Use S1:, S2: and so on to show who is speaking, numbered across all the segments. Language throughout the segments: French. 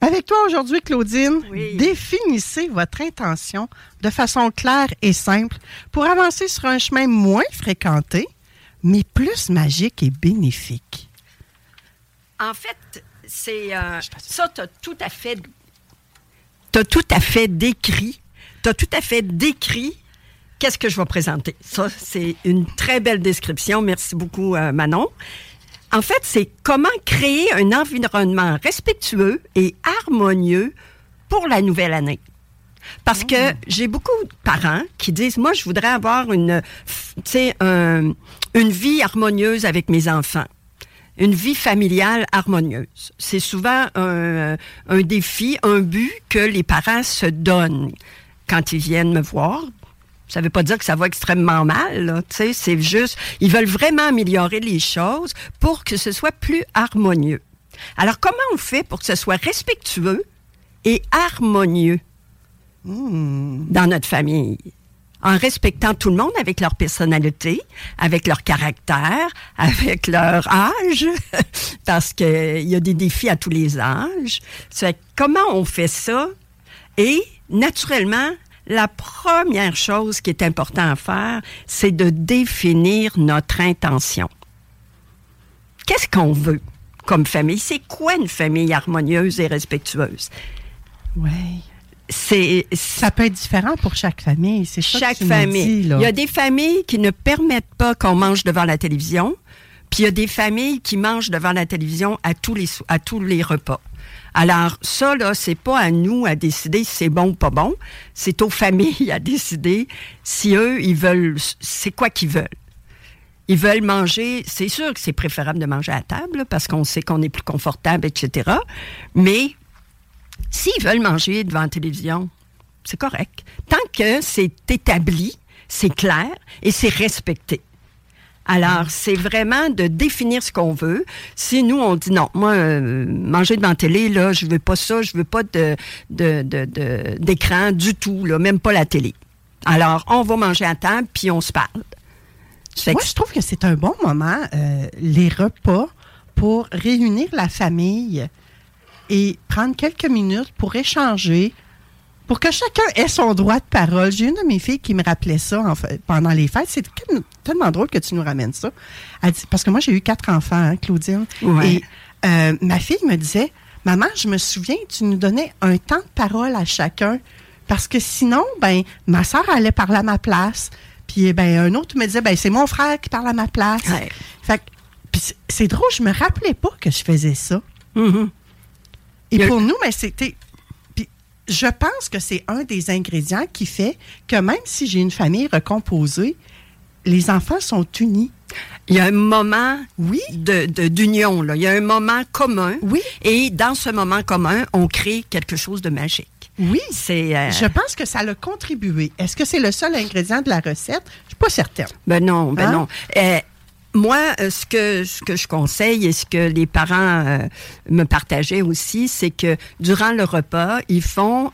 S1: Avec toi aujourd'hui, Claudine,
S2: Oui.
S1: définissez votre intention de façon claire et simple pour avancer sur un chemin moins fréquenté, mais plus magique et bénéfique.
S2: En fait, c'est euh, ça, tu as tout à fait. Tu tout à fait décrit. Tu tout à fait décrit qu'est-ce que je vais présenter. Ça, c'est une très belle description. Merci beaucoup, euh, Manon. En fait, c'est comment créer un environnement respectueux et harmonieux pour la nouvelle année. Parce que j'ai beaucoup de parents qui disent, moi, je voudrais avoir une, un- vie harmonieuse avec mes enfants une vie familiale harmonieuse. C'est souvent un, un défi, un but que les parents se donnent quand ils viennent me voir. Ça veut pas dire que ça va extrêmement mal, tu sais, c'est juste, ils veulent vraiment améliorer les choses pour que ce soit plus harmonieux. Alors, comment on fait pour que ce soit respectueux et harmonieux dans notre famille? en respectant tout le monde avec leur personnalité, avec leur caractère, avec leur âge, parce qu'il y a des défis à tous les âges. Comment on fait ça? Et naturellement, la première chose qui est importante à faire, c'est de définir notre intention. Qu'est-ce qu'on veut comme famille? C'est quoi une famille harmonieuse et respectueuse?
S1: Oui.
S2: C'est
S1: Ça peut être différent pour chaque famille. C'est ça que
S2: chaque
S1: tu
S2: famille.
S1: dit, là.
S2: il y a des familles qui ne permettent pas qu'on mange devant la télévision, puis il y a des familles qui mangent devant la télévision à tous les repas. Alors ça là, c'est pas à nous à décider si c'est bon ou pas bon, c'est aux familles à décider si eux ils veulent c'est quoi qu'ils veulent. Ils veulent manger, c'est sûr que c'est préférable de manger à table parce qu'on sait qu'on est plus confortable, etc. Mais s'ils veulent manger devant la télévision, c'est correct. Tant que c'est établi, c'est clair et c'est respecté. Alors, c'est vraiment de définir ce qu'on veut. Si nous, on dit non, moi, euh, manger devant télé, là, je veux pas ça, je veux pas de, de, de- d'écran du tout, là, même pas la télé. Alors, on va manger à table, puis on se parle.
S1: Moi, je trouve que c'est un bon moment, euh, les repas, pour réunir la famille et prendre quelques minutes pour échanger, pour que chacun ait son droit de parole. J'ai une de mes filles qui me rappelait ça en fait, pendant les fêtes. C'est tellement drôle que tu nous ramènes ça. Elle dit, parce que moi, j'ai eu quatre enfants, hein, Claudine.
S2: Ouais.
S1: Et euh, ma fille me disait, Maman, je me souviens, tu nous donnais un temps de parole à chacun. Parce que sinon, ben, ma soeur allait parler à ma place. Puis, ben, un autre me disait, ben, c'est mon frère qui parle à ma place.
S2: Ouais.
S1: Fait c'est- drôle, je me rappelais pas que je faisais ça.
S2: Mhm.
S1: Et
S2: a-
S1: pour nous, mais c'était. Je pense que c'est un des ingrédients qui fait que même si j'ai une famille recomposée, les enfants sont unis.
S2: Il y a un moment
S1: Oui.
S2: de, de- d'union, là. Il y a un moment commun.
S1: Oui.
S2: Et dans ce moment commun, on crée quelque chose de magique.
S1: Oui.
S2: C'est. euh,
S1: Je pense que ça l'a contribué. Est-ce que c'est le seul ingrédient de la recette? Je suis pas certaine.
S2: Ben non, ben
S1: Hein?
S2: non. Euh, moi, euh, ce que, ce que je conseille et ce que les parents euh, me partageaient aussi, c'est que durant le repas, ils font,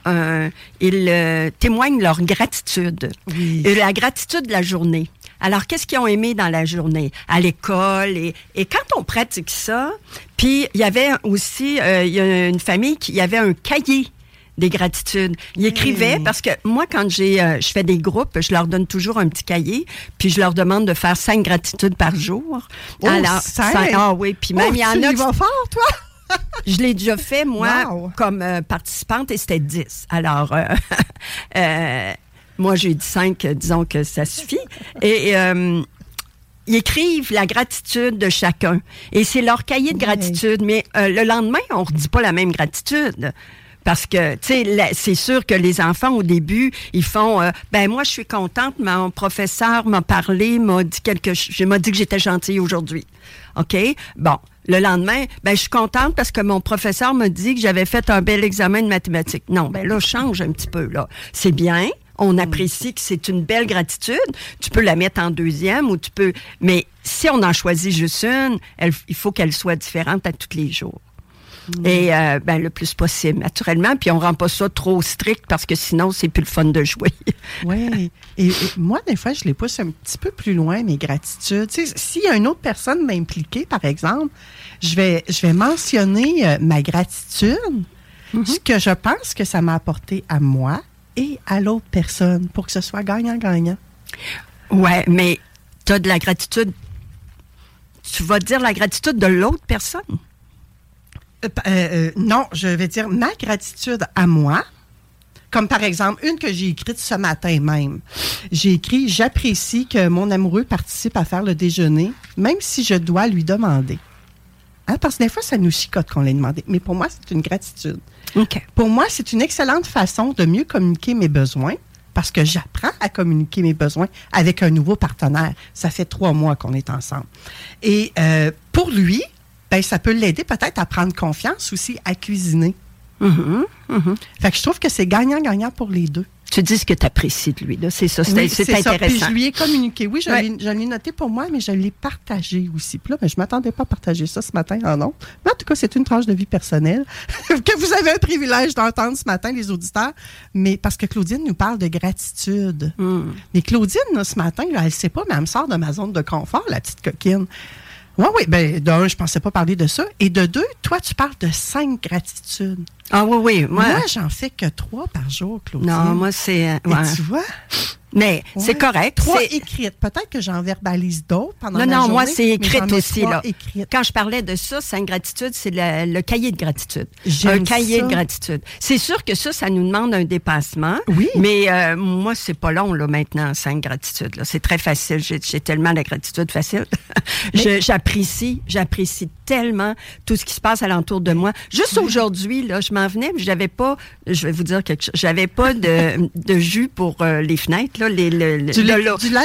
S2: ils euh, témoignent leur gratitude.
S1: Oui.
S2: Et la gratitude de la journée. Alors, qu'est-ce qu'ils ont aimé dans la journée? À l'école. Et, et quand on pratique ça, puis il y avait aussi, euh, il y a une famille qui il y avait un cahier des gratitudes. Il écrivait parce que moi, quand j'ai, euh, je fais des groupes, je leur donne toujours un petit cahier, puis je leur demande de faire cinq gratitudes par jour.
S1: Oh, cinq?
S2: ah oui, puis même
S1: Oh,
S2: il y en
S1: tu
S2: a qui-
S1: vas fort, toi?
S2: je l'ai déjà fait, moi,
S1: Wow.
S2: comme euh, participante, et c'était 10. Alors, euh, euh, moi, j'ai dit 5, disons que ça suffit. Et ils écrivent la gratitude de chacun. Et c'est leur cahier de gratitude. Mais le lendemain, on ne redit pas la même gratitude. Parce que, tu sais, c'est sûr que les enfants, au début, ils font, euh, ben moi, je suis contente, mon professeur m'a parlé, m'a dit quelque chose, m'a dit que j'étais gentille aujourd'hui. OK? Bon. Le lendemain, ben, je suis contente parce que mon professeur m'a dit que j'avais fait un bel examen de mathématiques. Non, ben là, change un petit peu, là. C'est bien. On apprécie que c'est une belle gratitude. Tu peux la mettre en deuxième ou tu peux. Mais si on en choisit juste une, elle- il faut qu'elle soit différente à tous les jours. Et euh, ben, le plus possible, naturellement. Puis on rend pas ça trop strict parce que sinon, c'est plus le fun de jouer.
S1: Oui. Et, et moi, des fois, je les pousse un petit peu plus loin, mes gratitudes. S'il y a une autre personne m'impliquer, par exemple, je vais, je vais mentionner euh, ma gratitude, ce que je pense que ça m'a apporté à moi et à l'autre personne pour que ce soit gagnant-gagnant.
S2: ouais, mais tu as de la gratitude. Tu vas dire la gratitude de l'autre personne.
S1: Euh, euh, euh, non, je vais dire ma gratitude à moi. Comme par exemple, une que j'ai écrite ce matin même. J'ai écrit J'apprécie que mon amoureux participe à faire le déjeuner, même si je dois lui demander. Hein, parce que des fois, ça nous chicote qu'on l'ait demandé. Mais pour moi, c'est une gratitude.
S2: OK.
S1: Pour moi, c'est une excellente façon de mieux communiquer mes besoins parce que j'apprends à communiquer mes besoins avec un nouveau partenaire. Ça fait trois mois qu'on est ensemble. Et euh, pour lui, ben, ça peut l'aider peut-être à prendre confiance aussi à cuisiner.
S2: Mhm.
S1: Fait que je trouve que c'est gagnant-gagnant pour les deux.
S2: Tu dis ce que tu apprécies de lui. là. C'est ça, c'est
S1: Oui,
S2: c'est
S1: ça. Puis
S2: intéressant.
S1: je lui ai communiqué. Oui, je
S2: Ouais.
S1: l'ai- noté pour moi, mais je l'ai partagé aussi. Puis là, ben, je m'attendais pas à partager ça ce matin en non. Mais en tout cas, c'est une tranche de vie personnelle que vous avez un privilège d'entendre ce matin, les auditeurs. Mais parce que Claudine nous parle de gratitude.
S2: Hmm.
S1: Mais Claudine, là, ce matin, là, elle sait pas, mais elle me sort de ma zone de confort, la petite coquine. Oui, oui. Ben, d'un, je pensais pas parler de ça. Et de deux, toi, tu parles de cinq gratitudes.
S2: Ah oui, oui. Moi,
S1: Moi, j'en fais que trois par jour, Claudine.
S2: non, moi, c'est. euh, ouais.
S1: tu vois?
S2: Mais c'est correct.
S1: Trois
S2: c'est-
S1: écrites. Peut-être que j'en verbalise d'autres pendant
S2: Non,
S1: la
S2: non,
S1: journée.
S2: moi, c'est
S1: mais
S2: écrit
S1: j'en ai
S2: aussi, là.
S1: écrites.
S2: Quand je parlais de ça, c'est une gratitude, c'est le, le cahier de gratitude. Un cahier
S1: ça.
S2: de gratitude. C'est sûr que ça, ça nous demande un dépassement.
S1: Oui.
S2: Mais euh, moi, c'est pas long, là, maintenant, cinq gratitudes. là. C'est très facile. J'ai tellement de gratitude facile. J'apprécie, j'apprécie tellement tout ce qui se passe alentour de moi. Juste aujourd'hui, là, je m'en venais, mais j'avais pas, je vais vous dire quelque chose, j'avais pas de, de jus pour euh, les fenêtres, là, les, le-
S1: Du
S2: de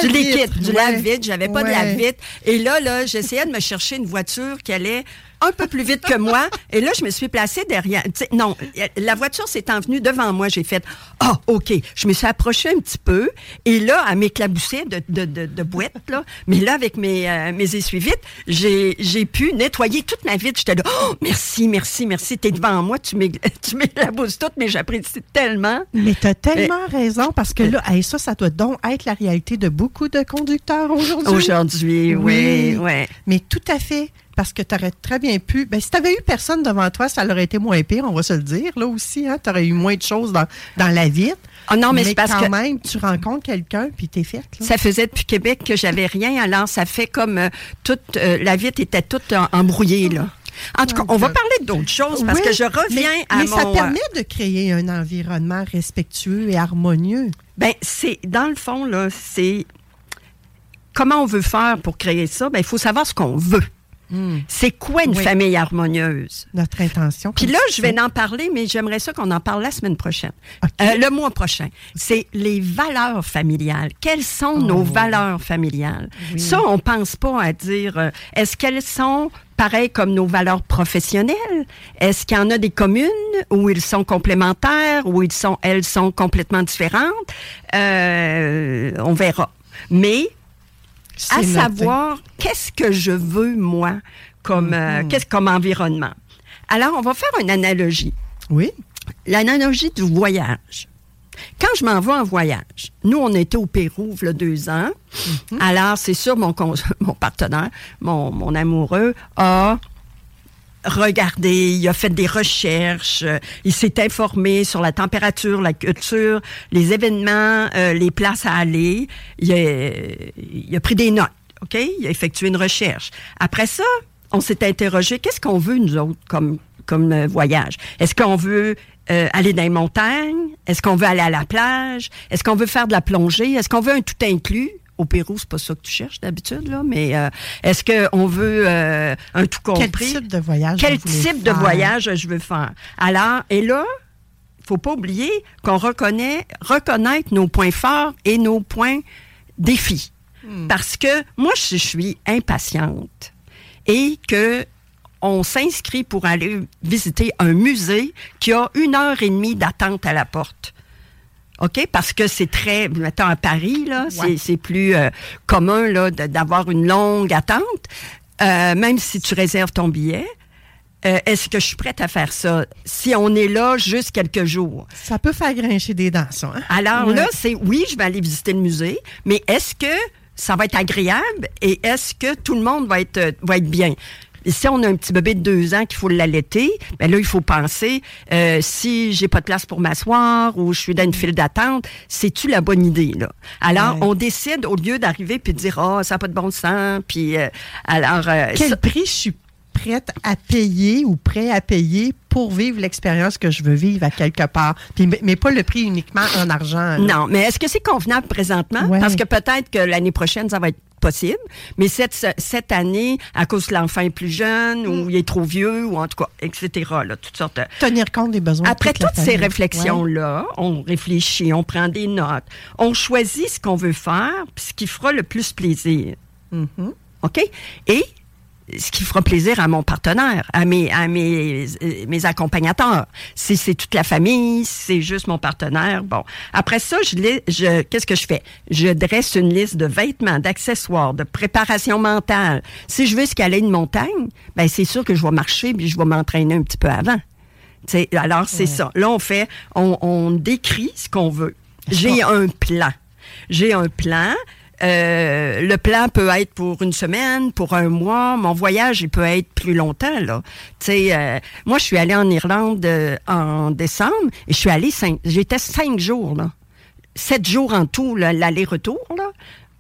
S1: du
S2: liquide, du
S1: ouais.
S2: lave-vide. J'avais pas de
S1: Ouais.
S2: lave-vide. Et là, là, j'essayais de me chercher une voiture qui allait un peu plus vite que moi. Et là, je me suis placée derrière. Non, la voiture s'est envenue devant moi. J'ai fait, ah, OK. Je me suis approchée un petit peu. Et là, elle m'éclaboussait de, de, de, de boîte, là. Mais là, avec mes, euh, mes essuie-vites, j'ai, j'ai pu nettoyer toute ma vitre. J'étais là, oh, merci, merci, merci. T'es devant moi. Tu m'éclabousses toute, mais j'apprécie tellement.
S1: Mais tu as tellement raison parce que là, hey, ça, ça doit donc être la réalité de beaucoup de conducteurs aujourd'hui.
S2: Aujourd'hui, oui, oui.
S1: Mais tout à fait. Parce que tu aurais très bien pu. Ben, si tu avais eu personne devant toi, ça aurait été moins pire, on va se le dire, là aussi. Hein? Tu aurais eu moins de choses dans, dans la vitre.
S2: Ah non, mais c'est parce
S1: quand
S2: que-
S1: même, tu rencontres quelqu'un, puis t'es faite.
S2: Ça faisait depuis Québec que j'avais rien, alors ça fait comme euh, toute euh, la vitre était toute embrouillée là. En tout cas, on va parler d'autres choses parce
S1: Oui,
S2: que je reviens
S1: mais,
S2: à
S1: mais
S2: mon.
S1: ça permet de créer un environnement respectueux et harmonieux.
S2: Ben c'est dans le fond là, c'est comment on veut faire pour créer ça? Ben il faut savoir ce qu'on veut. C'est quoi une
S1: Hmm. Oui.
S2: famille harmonieuse?
S1: Notre intention.
S2: Puis là, je vais en parler, mais j'aimerais ça qu'on en parle la semaine prochaine. Euh, le mois prochain. C'est les valeurs familiales. Quelles sont nos valeurs familiales? Ça, on pense pas à dire, euh, est-ce qu'elles sont pareilles comme nos valeurs professionnelles? Est-ce qu'il y en a des communes où ils sont complémentaires, où ils sont, elles sont complètement différentes? Euh, on verra. Mais à
S1: noté.
S2: savoir qu'est-ce que je veux moi comme euh, qu'est-ce comme environnement? Alors on va faire une analogie.
S1: Oui.
S2: L'analogie du voyage. Quand je m'en vais en voyage, nous, on était au Pérou, il y a deux ans.
S1: Mhm.
S2: Alors, c'est sûr, mon, mon partenaire, mon, mon amoureux, a, regardé, il a fait des recherches, euh, il s'est informé sur la température, la culture, les événements, euh, les places à aller. Il a, pris des notes, OK? Il a effectué une recherche. Après ça, on s'est interrogé, qu'est-ce qu'on veut, nous autres, comme, comme euh, voyage? Est-ce qu'on veut aller dans les montagnes? Est-ce qu'on veut aller à la plage? Est-ce qu'on veut faire de la plongée? Est-ce qu'on veut un tout inclus? Au Pérou, c'est pas ça que tu cherches d'habitude, là, mais euh, est-ce qu'on veut euh, un tout compris?
S1: Quel type de voyage
S2: Quel type de voyage je veux faire? Alors, et là, faut pas oublier qu'on reconnaît, reconnaître nos points forts et nos points défis. Parce que moi, je suis impatiente et que on s'inscrit pour aller visiter un musée qui a une heure et demie d'attente à la porte. OK? Parce que c'est très, mettons à Paris, là, c'est-
S1: Ouais.
S2: c'est plus euh, commun là, d'avoir une longue attente, euh, même si tu réserves ton billet. Euh, Est-ce que je suis prête à faire ça? Si on est là juste quelques jours?
S1: Ça peut faire grincher des dents, ça. hein?
S2: Alors
S1: Ouais.
S2: là, c'est oui, je vais aller visiter le musée, mais est-ce que ça va être agréable et est-ce que tout le monde va être, va être bien? Si on a un petit bébé de deux ans qu'il faut l'allaiter, ben là, il faut penser, euh, si j'ai pas de place pour m'asseoir ou je suis dans une file d'attente, c'est-tu la bonne idée, là? Alors,
S1: Ouais.
S2: on décide, au lieu d'arriver puis de dire, oh, ça n'a pas de bon sens, puis euh, alors... euh,
S1: Quel
S2: ça-
S1: prix je suis prête à payer ou prêt à payer pour vivre l'expérience que je veux vivre à quelque part? Puis, mais pas le prix uniquement en argent. là.
S2: Non, mais est-ce que c'est convenable présentement?
S1: Ouais.
S2: Parce que peut-être que l'année prochaine, ça va être possible. Mais cette, cette année, à cause que l'enfant est plus jeune
S1: Mm.
S2: ou il est trop vieux ou en tout cas, etc. Là, toutes sortes de...
S1: Tenir compte des besoins. de
S2: Après
S1: toute
S2: toutes ces réflexions-là, on réfléchit, on prend des notes, on choisit ce qu'on veut faire, puis ce qui fera le plus plaisir.
S1: Mm-hmm.
S2: OK? Et ce qui fera plaisir à mon partenaire, à mes, à mes, euh, mes accompagnateurs. Si c'est toute la famille, si c'est juste mon partenaire, bon. Après ça, je, je qu'est-ce que je fais? Je dresse une liste de vêtements, d'accessoires, de préparation mentale. Si je veux escalader une montagne, ben c'est sûr que je vais marcher puis je vais m'entraîner un petit peu avant. Tu sais, alors, c'est ça. Là, on fait, on, on décrit ce qu'on veut. J'ai un plan. J'ai un plan. Euh, le plan peut être pour une semaine, pour un mois. Mon voyage, il peut être plus longtemps, là. Euh, moi, je suis allée en Irlande euh, en décembre et je suis allée cinq, j'étais cinq jours, là. Sept jours en tout, l'aller-retour, là.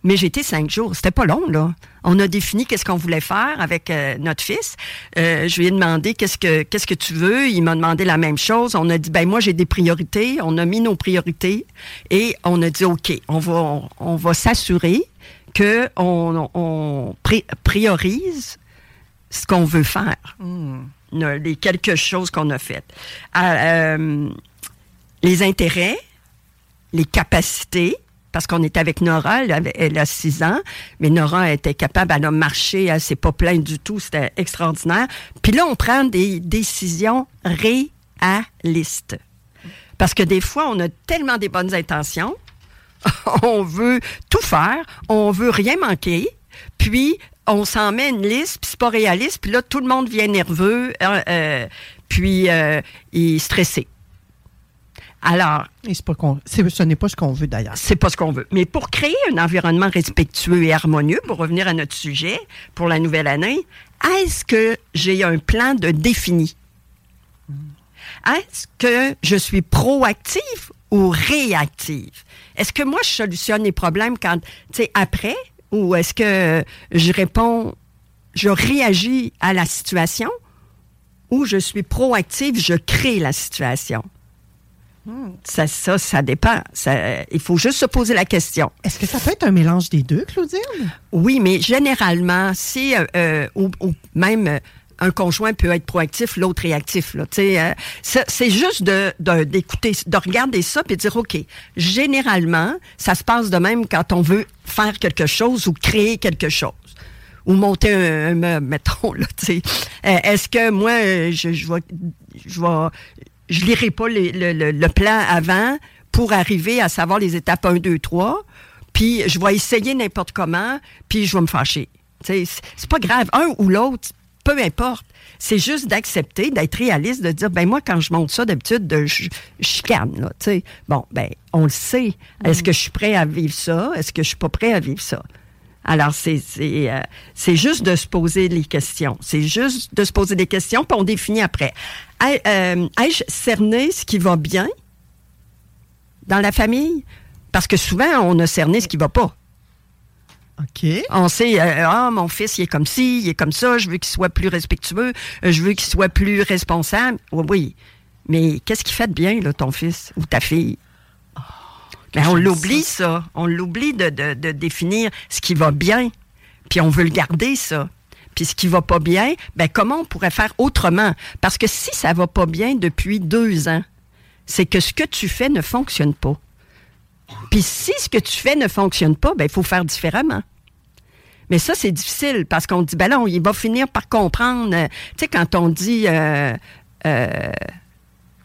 S2: Mais j'étais cinq jours. C'était pas long, là. On a défini qu'est-ce qu'on voulait faire avec euh, notre fils. Euh, je lui ai demandé qu'est-ce que qu'est-ce que tu veux. Il m'a demandé la même chose. On a dit ben moi j'ai des priorités. On a mis nos priorités et on a dit ok, on va on, on va s'assurer que on, on pri- priorise ce qu'on veut faire. Le- Les quelques choses qu'on a faites. Euh, euh, les intérêts, les capacités, parce qu'on est avec Nora, elle, a six ans, mais Nora était capable, elle a marché, elle s'est pas plainte du tout, c'était extraordinaire. Puis là, on prend des décisions réalistes. Parce que des fois, on a tellement des bonnes intentions, on veut tout faire, on veut rien manquer, puis on s'en met une liste, puis c'est pas réaliste, puis là, tout le monde vient nerveux, euh, euh, puis euh, et stressé. Alors,
S1: Et pas ce n'est pas ce qu'on veut d'ailleurs.
S2: c'est pas ce qu'on veut. Mais pour créer un environnement respectueux et harmonieux, pour revenir à notre sujet pour la nouvelle année, est-ce que j'ai un plan de défini? Est-ce que je suis proactive ou réactive? Est-ce que moi, je solutionne les problèmes quand, tu sais, après? Ou est-ce que je réponds, je réagis à la situation? Ou je suis proactive, je crée la situation? Ça, ça, ça dépend. Ça- il faut juste se poser la question.
S1: Est-ce que ça peut être un mélange des deux, Claudine?
S2: Oui, mais généralement, si euh, euh, ou, ou même euh, un conjoint peut être proactif, l'autre réactif. Là, euh, c'est juste de d'écouter, de, regarder ça de dire ok. Généralement, ça se passe de même quand on veut faire quelque chose ou créer quelque chose ou monter un, un meuble, mettons. Là, tu sais. Euh, Est-ce que moi, euh, je, je vais, je vais, je lirai pas le, le- le plan avant pour arriver à savoir les étapes 1, 2, 3, puis je vais essayer n'importe comment, puis je vais me fâcher. C'est pas grave, un ou l'autre, peu importe. C'est juste d'accepter, d'être réaliste, de dire, ben moi, quand je monte ça, d'habitude, de- je chicane, là, tu sais. Bon, ben, on le sait. Est-ce que je suis prêt à vivre ça? Est-ce que je suis pas prêt à vivre ça? Alors, c'est euh, c'est juste de se poser les questions. C'est juste de se poser des questions, puis on définit après. Euh, Ai-je cerné ce qui va bien dans la famille? Parce que souvent, on a cerné ce qui va pas.
S1: OK.
S2: On sait, euh, ah, mon fils, il est comme ci, il est comme ça, je veux qu'il soit plus respectueux, je veux qu'il soit plus responsable. Oui, oui. Mais qu'est-ce qu'il fait de bien, là, ton fils ou ta fille? Ben, on l'oublie, ça. On l'oublie de, de- de définir ce qui va bien. Puis on veut le garder, ça. Puis ce qui va pas bien, ben comment on pourrait faire autrement? Parce que si ça va pas bien depuis deux ans, c'est que ce que tu fais ne fonctionne pas. Puis si ce que tu fais ne fonctionne pas, ben il faut faire différemment. Mais ça, c'est difficile parce qu'on dit, ben là, on- il va finir par comprendre. tu sais, quand on dit, euh, euh,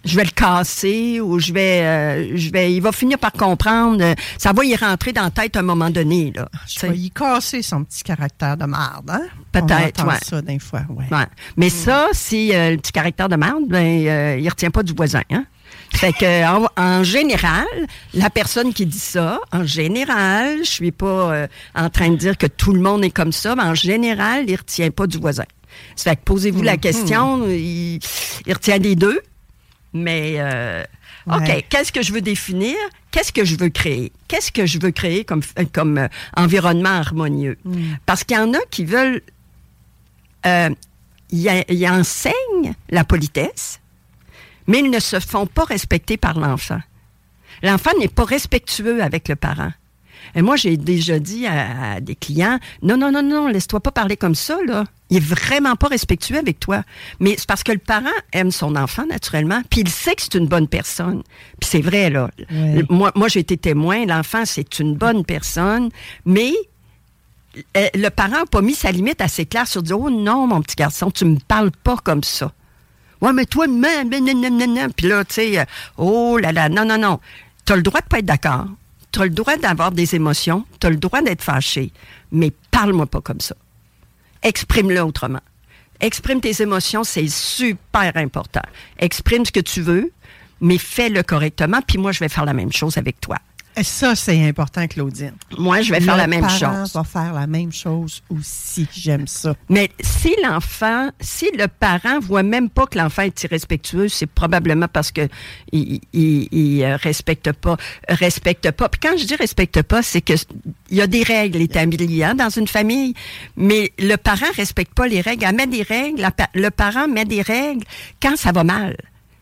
S2: je vais le casser ou je vais, euh, je vais, il va finir par comprendre. euh, ça va y rentrer dans la tête à un moment donné, là. tu
S1: Je vais y casser son petit caractère de marde, hein?
S2: Peut-être, ouais.
S1: ça des fois, ouais.
S2: Ouais. Mais ça, si euh, le petit caractère de merde, ben, euh, il retient pas du voisin. Hein? Fait que, en, en général, la personne qui dit ça, en général, je suis pas euh, en train de dire que tout le monde est comme ça, mais en général, il retient pas du voisin. Ça fait que posez-vous la question, il, il retient des deux, mais euh, OK,
S1: Ouais.
S2: qu'est-ce que je veux définir? Qu'est-ce que je veux créer? Qu'est-ce que je veux créer comme, comme euh, environnement harmonieux? Parce qu'il y en a qui veulent euh, ils enseignent la politesse, mais ils ne se font pas respecter par l'enfant. L'enfant n'est pas respectueux avec le parent. Et moi, j'ai déjà dit à, à des clients, non, non, non, non, laisse-toi pas parler comme ça, là. Il est vraiment pas respectueux avec toi. Mais c'est parce que le parent aime son enfant, naturellement, puis il sait que c'est une bonne personne. Puis c'est vrai, là. Moi, moi j'ai été témoin, l'enfant, c'est une bonne personne, mais euh, le parent n'a pas mis sa limite assez claire sur dire Oh non, mon petit garçon, tu me parles pas comme ça. Ouais, mais toi, nan, nan, nan, nan. Puis là, tu sais, euh, oh là là, non, non, non. Tu as le droit de pas être d'accord. Tu as le droit d'avoir des émotions. Tu as le droit d'être fâché. Mais parle-moi pas comme ça. Exprime-le autrement. Exprime tes émotions, c'est super important. Exprime ce que tu veux, mais fais-le correctement. Puis moi, je vais faire la même chose avec toi.
S1: Ça, c'est important, Claudine.
S2: Moi, je vais faire
S1: Le
S2: la même
S1: parent
S2: chose.
S1: va faire la même chose aussi. J'aime ça.
S2: Mais si l'enfant, si le parent voit même pas que l'enfant est irrespectueux, c'est probablement parce que il, il, il, euh, respecte pas, respecte pas. Puis quand je dis respecte pas, c'est que il y a des règles établies hein, dans une famille, mais le parent respecte pas les règles. Elle met des règles, la le parent met des règles quand ça va mal.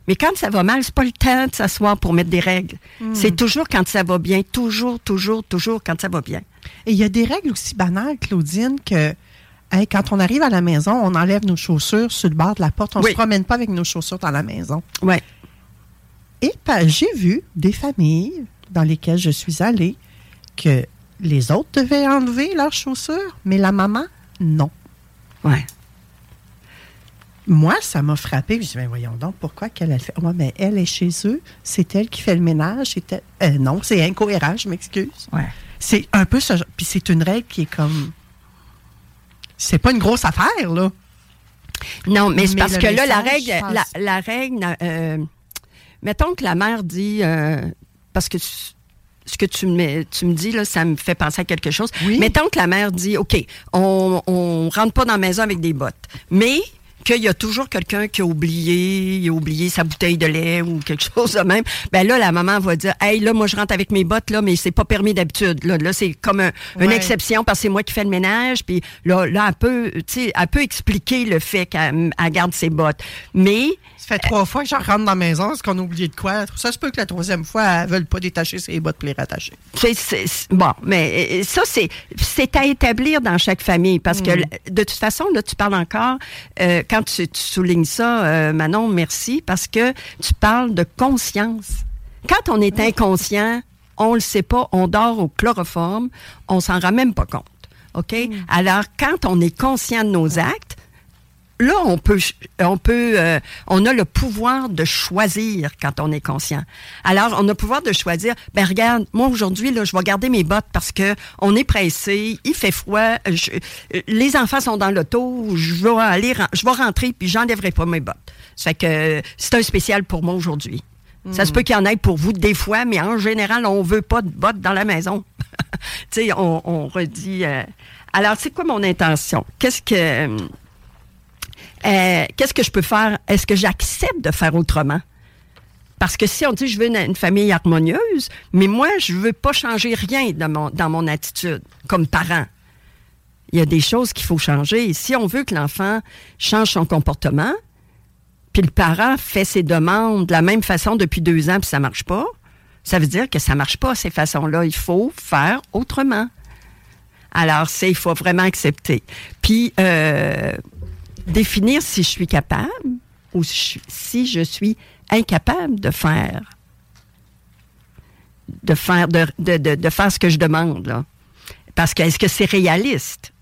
S2: Mais quand ça va mal, c'est pas le temps de s'asseoir pour mettre des règles. C'est toujours quand ça va bien, toujours, toujours, toujours quand ça va bien.
S1: Et il y a des règles aussi banales, Claudine, que hey, quand on arrive à la maison, on enlève nos chaussures sur le bord de la porte. On ne
S2: Oui.
S1: se promène pas avec nos chaussures dans la maison.
S2: Ouais.
S1: Et j'ai vu des familles dans lesquelles je suis allée que les autres devaient enlever leurs chaussures, mais la maman, non.
S2: Ouais.
S1: Moi, ça m'a frappé. Je dis, ben voyons donc, pourquoi qu'elle fait? Mais elle est chez eux, c'est elle qui fait le ménage. c'est elle- Euh, non, c'est incohérent, je m'excuse.
S2: Ouais.
S1: C'est un peu ce genre- Puis c'est une règle qui est comme. C'est pas une grosse affaire, là.
S2: Non, mais c'est parce que là, la règle, la, la règle, euh, mettons que la mère dit, euh, parce que tu- ce que tu me, tu me dis, là, ça me fait penser à quelque chose.
S1: Oui.
S2: Mettons que la mère dit, OK, on, on rentre pas dans la maison avec des bottes, mais qu'il y a toujours quelqu'un qui a oublié, il a oublié sa bouteille de lait ou quelque chose de même, ben là, la maman va dire, hey, là, moi, je rentre avec mes bottes, là, mais c'est pas permis d'habitude. Là, là c'est comme un- une exception parce que c'est moi qui fais le ménage. Puis là, là, elle peut, tu sais, elle peut expliquer le fait qu'elle elle garde ses bottes. Mais
S1: fait trois fois que je rentre dans la maison, est-ce qu'on a oublié de quoi? Ça se peut que la troisième fois, elle ne veut pas détacher ses bottes pour les rattacher.
S2: C'est- c'est- c'est- bon, mais euh, ça, c'est, c'est à établir dans chaque famille parce que de toute façon, là, tu parles encore, euh, quand tu, tu soulignes ça, euh, Manon, merci, parce que tu parles de conscience. Quand on est inconscient, on le sait pas, on dort au chloroforme, on s'en rend même pas compte. OK? Alors, quand on est conscient de nos actes, là, on peut, on peut, euh, on a le pouvoir de choisir quand on est conscient. Alors, on a le pouvoir de choisir. Ben regarde, moi aujourd'hui là, je vais garder mes bottes parce que on est pressé, il fait froid, je- euh, les enfants sont dans l'auto, je vais aller, je vais rentrer puis j'enlèverai pas mes bottes. Ça fait que euh, c'est un spécial pour moi aujourd'hui. Ça se peut qu'il y en ait pour vous des fois, mais en général, on veut pas de bottes dans la maison. tu sais, on, on redit. euh, Alors, c'est quoi mon intention? Qu'est-ce que. Euh, Qu'est-ce que je peux faire? Est-ce que j'accepte de faire autrement? Parce que si on dit je veux une, famille harmonieuse, mais moi, je veux pas changer rien dans mon, dans mon attitude comme parent. Il y a des choses qu'il faut changer. Si on veut que l'enfant change son comportement, puis le parent fait ses demandes de la même façon depuis deux ans, puis ça marche pas, ça veut dire que ça marche pas, ces façons-là. Il faut faire autrement. Alors, c'est, il faut vraiment accepter. Puis, euh, définir si je suis capable ou si je- suis incapable de faire de faire ce que je demande. Parce que est-ce que c'est réaliste?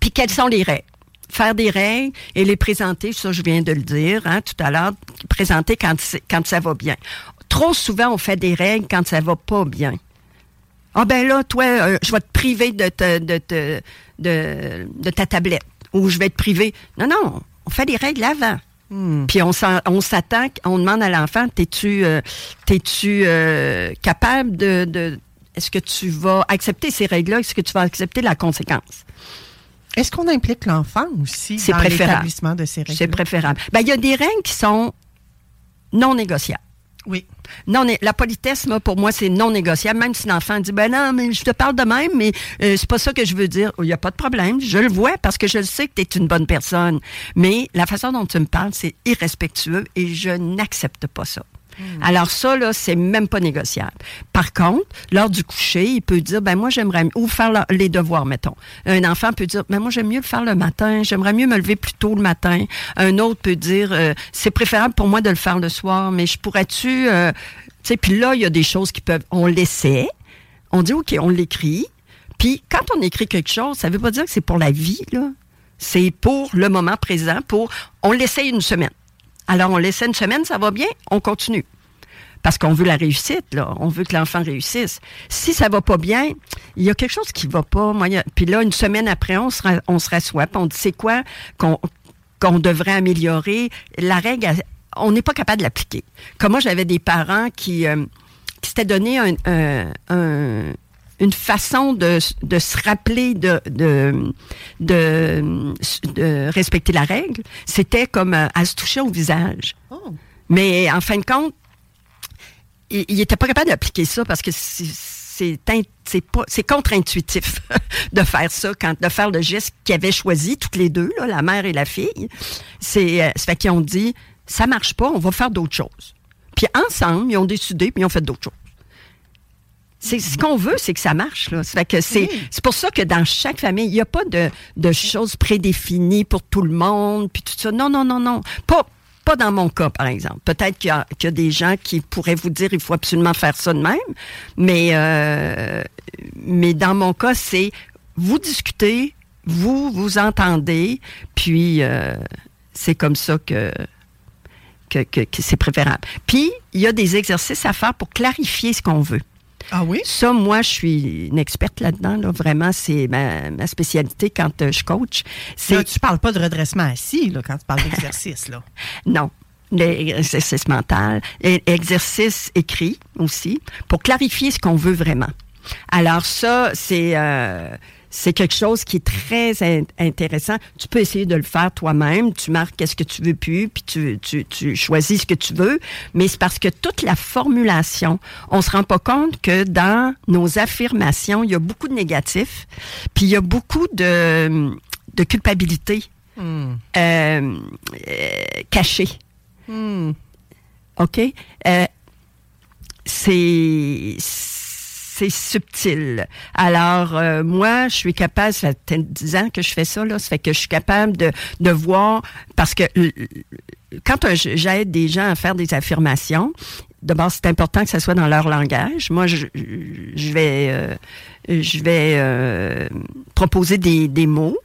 S2: Puis quelles sont les règles? Faire des règles et les présenter, ça je viens de le dire hein, tout à l'heure, présenter quand ça va bien. Trop souvent on fait des règles quand ça va pas bien. Ah ben là, toi, euh, je vais te priver de, de ta tablette. Ou je vais te priver. Non, non, on fait des règles avant. Puis on s'attend, on demande à l'enfant, t'es-tu euh, euh, capable de, de est-ce que tu vas accepter ces règles-là? Est-ce que tu vas accepter la conséquence?
S1: Est-ce qu'on implique l'enfant aussi dans l'établissement de ces règles?
S2: C'est préférable. Ben, il y a des règles qui sont non négociables.
S1: Oui.
S2: Non, la politesse, moi, pour moi, c'est non négociable. Même si l'enfant dit, ben non, mais je te parle de même, mais euh, c'est pas ça que je veux dire. Il n'y a pas de problème. Je le vois parce que je le sais que tu es une bonne personne. Mais la façon dont tu me parles, c'est irrespectueux et je n'accepte pas ça. Alors ça, là, c'est même pas négociable. Par contre, lors du coucher, il peut dire, ben moi, j'aimerais, ou faire les devoirs, mettons. Un enfant peut dire, ben moi, j'aime mieux le faire le matin, j'aimerais mieux me lever plus tôt le matin. Un autre peut dire, euh, c'est préférable pour moi de le faire le soir, mais je pourrais-tu, euh, tu sais, puis là, il y a des choses qui peuvent, on l'essaie, on dit, OK, on l'écrit, puis quand on écrit quelque chose, ça veut pas dire que c'est pour la vie, là. C'est pour le moment présent, pour, on l'essaie une semaine. Alors, on laisse une semaine, ça va bien, on continue. Parce qu'on veut la réussite, là. On veut que l'enfant réussisse. Si ça va pas bien, il y a quelque chose qui va pas. Moi, puis là, une semaine après, on se, ra- on rassoit, puis on dit, c'est quoi qu'on devrait améliorer? La règle, on n'est pas capable de l'appliquer. Comme moi, j'avais des parents qui, euh, s'étaient donné un- un- une façon de, de se rappeler de, de, de, de respecter la règle. C'était comme euh, à se toucher au visage.
S1: Oh.
S2: Mais en fin de compte, il il était pas capable d'appliquer ça parce que c'est c'est c'est c'est contre-intuitif de faire ça quand de faire le geste qu'ils avaient choisi toutes les deux là, la mère et la fille. C'est euh, ça fait qu'ils ont dit ça marche pas, on va faire d'autres choses. Puis ensemble, ils ont décidé puis ils ont fait d'autres choses. C'est ce qu'on veut, c'est que ça marche. Là. Ça fait que c'est, c'est pour ça que dans chaque famille, il n'y a pas de, de choses prédéfinies pour tout le monde, puis tout ça. Non, non, non, non. Pas, pas dans mon cas, par exemple. Peut-être qu'il y, a, qu'il y a des gens qui pourraient vous dire il faut absolument faire ça de même, mais, euh, mais dans mon cas, c'est vous discutez, vous vous entendez, puis euh, c'est comme ça que, que, que, que c'est préférable. Puis, il y a des exercices à faire pour clarifier ce qu'on veut.
S1: Ah oui?
S2: Ça, moi, je suis une experte là-dedans. Là. Vraiment, c'est ma, ma spécialité quand euh, je coach.
S1: Là, tu parles pas de redressement assis là, quand tu parles d'exercice. là.
S2: non. L'exercice mental, et exercice écrit aussi, pour clarifier ce qu'on veut vraiment. Alors ça, c'est euh, c'est quelque chose qui est très in- intéressant. Tu peux essayer de le faire toi-même. Tu marques qu'est-ce que tu veux plus, puis tu, tu, tu choisis ce que tu veux. Mais c'est parce que toute la formulation, on se rend pas compte que dans nos affirmations, il y a beaucoup de négatifs, puis il y a beaucoup de, de culpabilité euh, euh, cachée. OK? Euh, c'est c'est subtil. Alors, euh, moi, je suis capable, ça fait peut-être 10 ans que je fais ça, là, ça fait que je suis capable de, de voir, parce que quand j'aide des gens à faire des affirmations, d'abord, c'est important que ça soit dans leur langage. Moi, je, je vais, euh, je vais euh, proposer des, des mots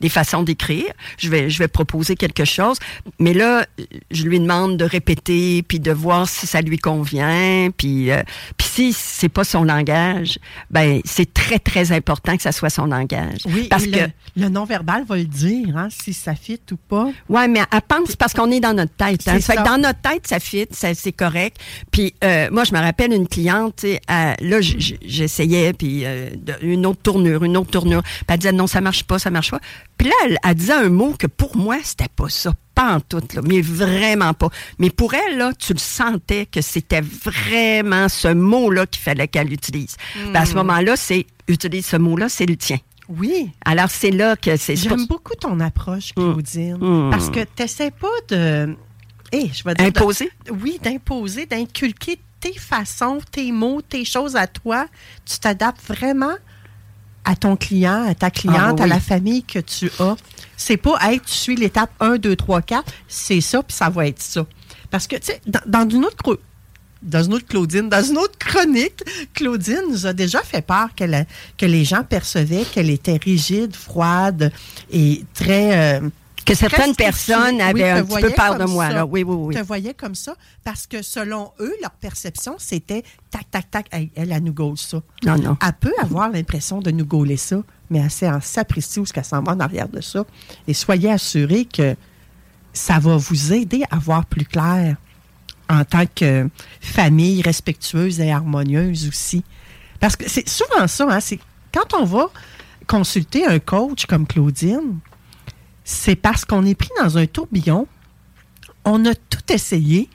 S2: des façons d'écrire. Je vais, je vais proposer quelque chose. Mais là, je lui demande de répéter, puis de voir si ça lui convient. Puis, euh, puis si c'est pas son langage, ben c'est très, très important que ça soit son langage.
S1: Oui,
S2: parce que...
S1: le, non-verbal va le dire, hein, si ça fit ou pas.
S2: Ouais, mais elle pense parce qu'on est dans notre tête. Hein. Ça fait que dans notre tête, ça fit, ça- c'est correct. Puis euh, moi, je me rappelle une cliente, euh, là, j'essayais, puis euh, une autre tournure, une autre tournure. Puis elle disait non, ça marche pas, ça marche pas. Puis là, elle, disait un mot que pour moi, c'était pas ça, pas en tout, là, mais vraiment pas. Mais pour elle, là, tu le sentais que c'était vraiment ce mot-là qu'il fallait qu'elle utilise. Puis à ce moment-là, c'est utilise ce mot-là, c'est le tien.
S1: Oui.
S2: Alors c'est là que c'est.
S1: J'aime beaucoup ton approche, Claudine,
S2: Mm.
S1: parce que tu n'essaies pas de... Eh, je vais dire de-
S2: Imposer?
S1: oui, d'imposer, d'inculquer tes façons, tes mots, tes choses à toi. Tu t'adaptes vraiment à ton client, à ta cliente,
S2: Ah, oui,
S1: à la famille que tu as. C'est pas, hey, tu suis l'étape 1, 2, 3, 4, c'est ça, puis ça va être ça. Parce que, tu sais, dans, dans une autre dans une autre Claudine, dans une autre chronique, Claudine nous a déjà fait part qu'elle a- que les gens percevaient qu'elle était rigide, froide et très... euh,
S2: que certaines personnes avaient
S1: Oui,
S2: un petit peu peur de moi.
S1: ça.
S2: Là. Oui, oui, oui.
S1: te voyaient comme ça parce que selon eux, leur perception, c'était tac, tac, tac, elle, elle, elle nous gaule ça.
S2: Non, non.
S1: Elle peut avoir l'impression de nous gauler ça, mais elle sait en s'apprécier où ce qu'elle s'en va en arrière de ça. Et soyez assurés que ça va vous aider à voir plus clair en tant que famille respectueuse et harmonieuse aussi. Parce que c'est souvent ça, hein, c'est quand on va consulter un coach comme Claudine, c'est parce qu'on est pris dans un tourbillon, on a tout essayé,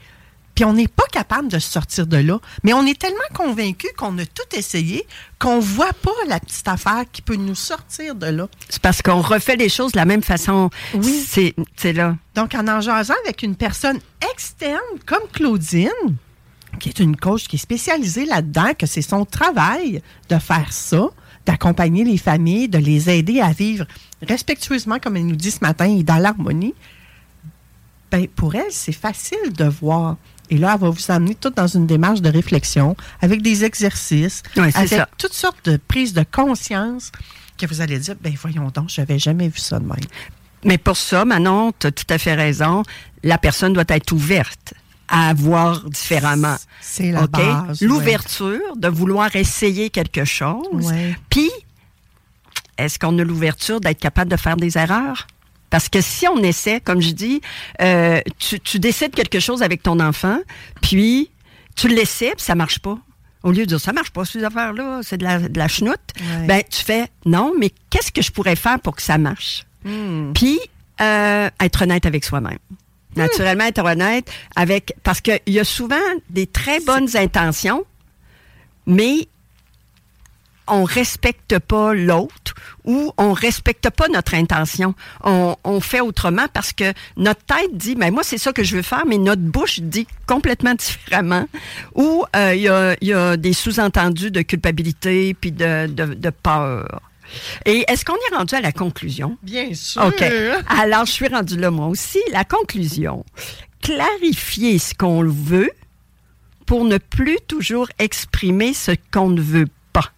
S1: puis on n'est pas capable de se sortir de là. Mais on est tellement convaincu qu'on a tout essayé qu'on voit pas la petite affaire qui peut nous sortir de là.
S2: C'est parce qu'on refait les choses de la même façon.
S1: Oui.
S2: C'est, là.
S1: Donc, en en jasant avec une personne externe comme Claudine, qui est une coach qui est spécialisée là-dedans, que c'est son travail de faire ça, d'accompagner les familles, de les aider à vivre respectueusement, comme elle nous dit ce matin, et dans l'harmonie, ben, pour elle, c'est facile de voir. Et là, elle va vous amener tout dans une démarche de réflexion, avec des exercices, avec
S2: ça.
S1: toutes sortes de prises de conscience que vous allez dire, ben voyons donc, je n'avais jamais vu ça de même.
S2: Mais pour ça, Manon, tu as tout à fait raison. La personne doit être ouverte à voir différemment.
S1: C'est la base. ouais.
S2: L'ouverture de vouloir essayer quelque chose.
S1: Ouais.
S2: Puis, est-ce qu'on a l'ouverture d'être capable de faire des erreurs? Parce que si on essaie, comme je dis, euh, tu, tu décides quelque chose avec ton enfant, puis tu l'essaies, puis ça marche pas. Au lieu de dire ça marche pas ces affaires-là, c'est de la, de la chenoute,
S1: Ouais.
S2: ben tu fais non, mais qu'est-ce que je pourrais faire pour que ça marche? Puis euh, être honnête avec soi-même. Naturellement, être honnête avec. Parce qu'il y a souvent des très bonnes intentions, mais on respecte pas l'autre ou on respecte pas notre intention. On, on fait autrement parce que notre tête dit, ben moi c'est ça que je veux faire, mais notre bouche dit complètement différemment. Ou euh, il y, a, y a des sous-entendus de culpabilité puis de, de, de peur. Et est-ce qu'on est rendu à la conclusion?
S1: Bien sûr.
S2: OK. Alors, je suis rendue là, moi aussi. La conclusion. Clarifier ce qu'on veut pour ne plus toujours exprimer ce qu'on ne veut pas.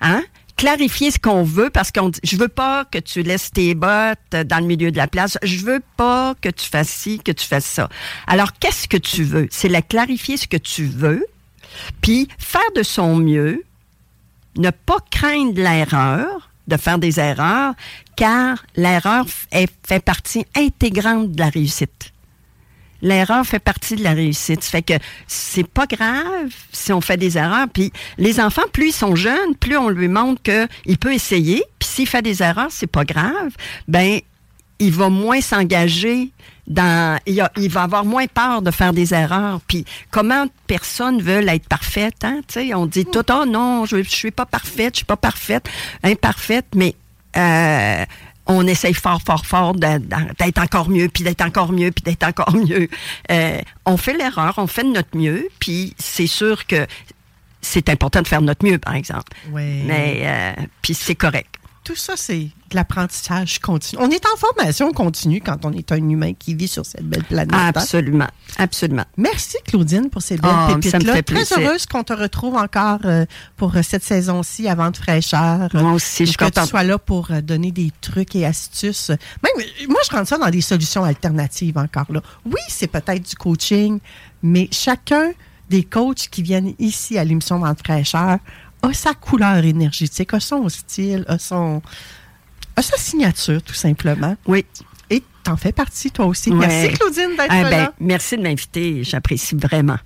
S2: Hein? Clarifier ce qu'on veut parce qu'on dit, je veux pas que tu laisses tes bottes dans le milieu de la place. Je veux pas que tu fasses ci, que tu fasses ça. Alors, qu'est-ce que tu veux? C'est la clarifier ce que tu veux, puis faire de son mieux, ne pas craindre l'erreur, de faire des erreurs, car l'erreur fait partie intégrante de la réussite. L'erreur fait partie de la réussite. Ça fait que c'est pas grave si on fait des erreurs. Puis les enfants, plus ils sont jeunes, plus on lui montre qu'il peut essayer. Puis s'il fait des erreurs, c'est pas grave. Ben, il va moins s'engager dans. Il, a- il va avoir moins peur de faire des erreurs. Puis comment personne veulent être parfaite, hein? Tu sais, on dit tout, oh non, je, je suis pas parfaite, je suis pas parfaite, imparfaite, mais euh, on essaye fort, fort, fort d'être encore mieux, puis d'être encore mieux, puis d'être encore mieux. Euh, on fait l'erreur, on fait de notre mieux, puis c'est sûr que c'est important de faire de notre mieux, par exemple.
S1: Oui.
S2: Mais euh, puis c'est correct.
S1: Tout ça, c'est de l'apprentissage continu. On est en formation continue quand on est un humain qui vit sur cette belle planète.
S2: Absolument. Absolument.
S1: Merci, Claudine, pour ces belles
S2: me
S1: pépites-là. Très heureuse qu'on te retrouve encore euh, pour euh, cette saison-ci à Vente fraîcheur.
S2: Moi aussi, je suis
S1: que
S2: contente.
S1: tu sois là pour euh, donner des trucs et astuces. Même, moi, je rentre ça dans des solutions alternatives encore là. Oui, c'est peut-être du coaching, mais chacun des coachs qui viennent ici à l'émission Vente fraîcheur a sa couleur énergétique, a son style, a son a sa signature, tout simplement.
S2: Oui.
S1: Et t'en fais partie, toi aussi.
S2: Ouais.
S1: Merci, Claudine, d'être
S2: Ah,
S1: là.
S2: ben, merci de m'inviter. J'apprécie vraiment.